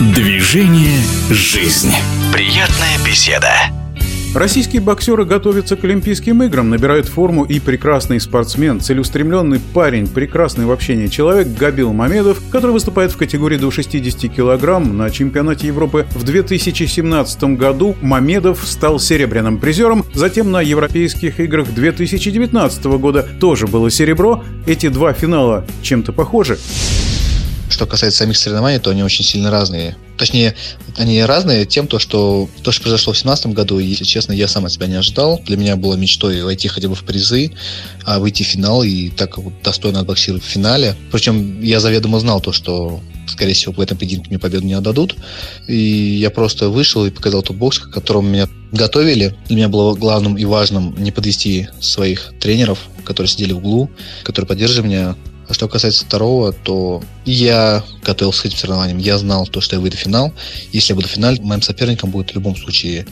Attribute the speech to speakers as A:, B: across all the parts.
A: Движение «Жизнь». Приятная беседа.
B: Российские боксеры готовятся к Олимпийским играм, набирают форму и прекрасный спортсмен, целеустремленный парень, прекрасный в общении человек Габил Мамедов, который выступает в категории до 60 килограмм на чемпионате Европы в 2017 году. Мамедов стал серебряным призером, затем на Европейских играх 2019 года тоже было серебро. Эти два финала чем-то похожи.
C: Что касается самих соревнований, то они очень сильно разные. Точнее, они разные тем, то, что то, что произошло в 2017 году, если честно, я сам от себя не ожидал. Для меня было мечтой войти хотя бы в призы, а выйти в финал и так вот достойно отбоксировать в финале. Причем я заведомо знал то, что скорее всего, в этом поединке мне победу не отдадут. И я просто вышел и показал тот бокс, к которому меня готовили. Для меня было главным и важным не подвести своих тренеров, которые сидели в углу, которые поддерживали меня, что касается второго, то я готовился к этим соревнованиям. Я знал то, что я выйду в финал. Если я буду в финале, моим соперником будет в любом случае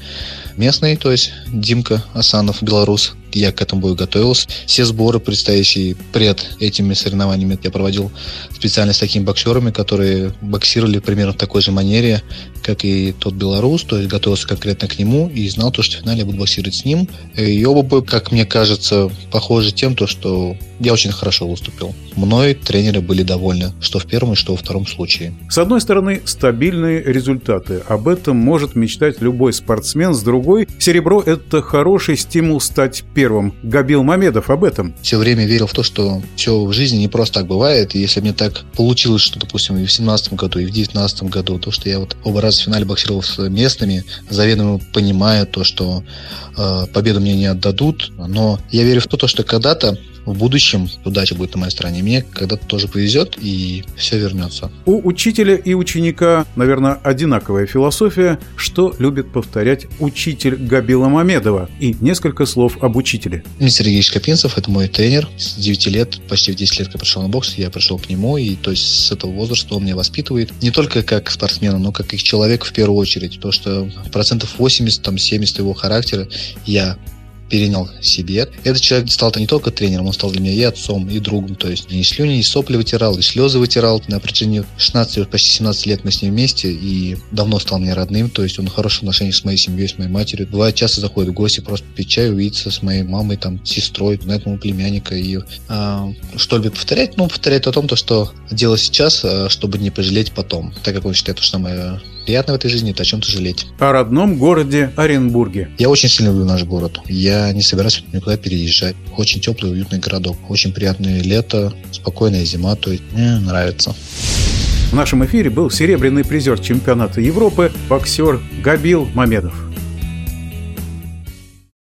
C: местный, то есть Димка Асанов, белорус. Я к этому бою готовился. Все сборы, предстоящие пред этими соревнованиями, я проводил специально с такими боксерами, которые боксировали примерно в такой же манере, как и тот белорус, то есть готовился конкретно к нему и знал то, что в финале я буду боксировать с ним. И оба боя, как мне кажется, похожи тем, то, что я очень хорошо выступил. Мной тренеры были довольны, что в первом и что во втором случае.
B: С одной стороны, стабильные результаты. Об этом может мечтать любой спортсмен. С другой, серебро – это хороший стимул стать первым. Габил Мамедов об этом.
C: Все время верил в то, что все в жизни не просто так бывает. И если мне так получилось, что, допустим, и в 17 году, и в 19 году, то, что я вот оба раза в финале боксировал с местными, заведомо понимая то, что э, победу мне не отдадут. Но я верю в то, что когда-то в будущем удача будет на моей стороне. Мне когда-то тоже повезет, и все вернется.
B: У учителя и ученика, наверное, одинаковая философия, что любит повторять учитель Габила Мамедова. И несколько слов об учителе.
C: Мистер Сергей Шкапинцев – это мой тренер. С 9 лет, почти в 10 лет, когда пришел на бокс, я пришел к нему, и то есть с этого возраста он меня воспитывает. Не только как спортсмена, но как и человек в первую очередь. То, что процентов 80, там 70 его характера я перенял себе. Этот человек стал-то не только тренером, он стал для меня и отцом, и другом. То есть и слюни, и сопли вытирал, и слезы вытирал. На протяжении 16, почти 17 лет мы с ним вместе, и давно стал мне родным. То есть он в хороших отношениях с моей семьей, с моей матерью. Бывает, часто заходит в гости, просто пить чай, увидеться с моей мамой, там, сестрой, на этому племянника. И а, что любит повторять? Ну, повторяет о том, то, что делать сейчас, а, чтобы не пожалеть потом. Так как он считает, что самое приятно в этой жизни, это о чем-то жалеть.
B: О родном городе Оренбурге.
C: Я очень сильно люблю наш город. Я не собираюсь никуда переезжать. Очень теплый, уютный городок. Очень приятное лето, спокойная зима. То есть мне нравится.
B: В нашем эфире был серебряный призер чемпионата Европы боксер Габил Мамедов.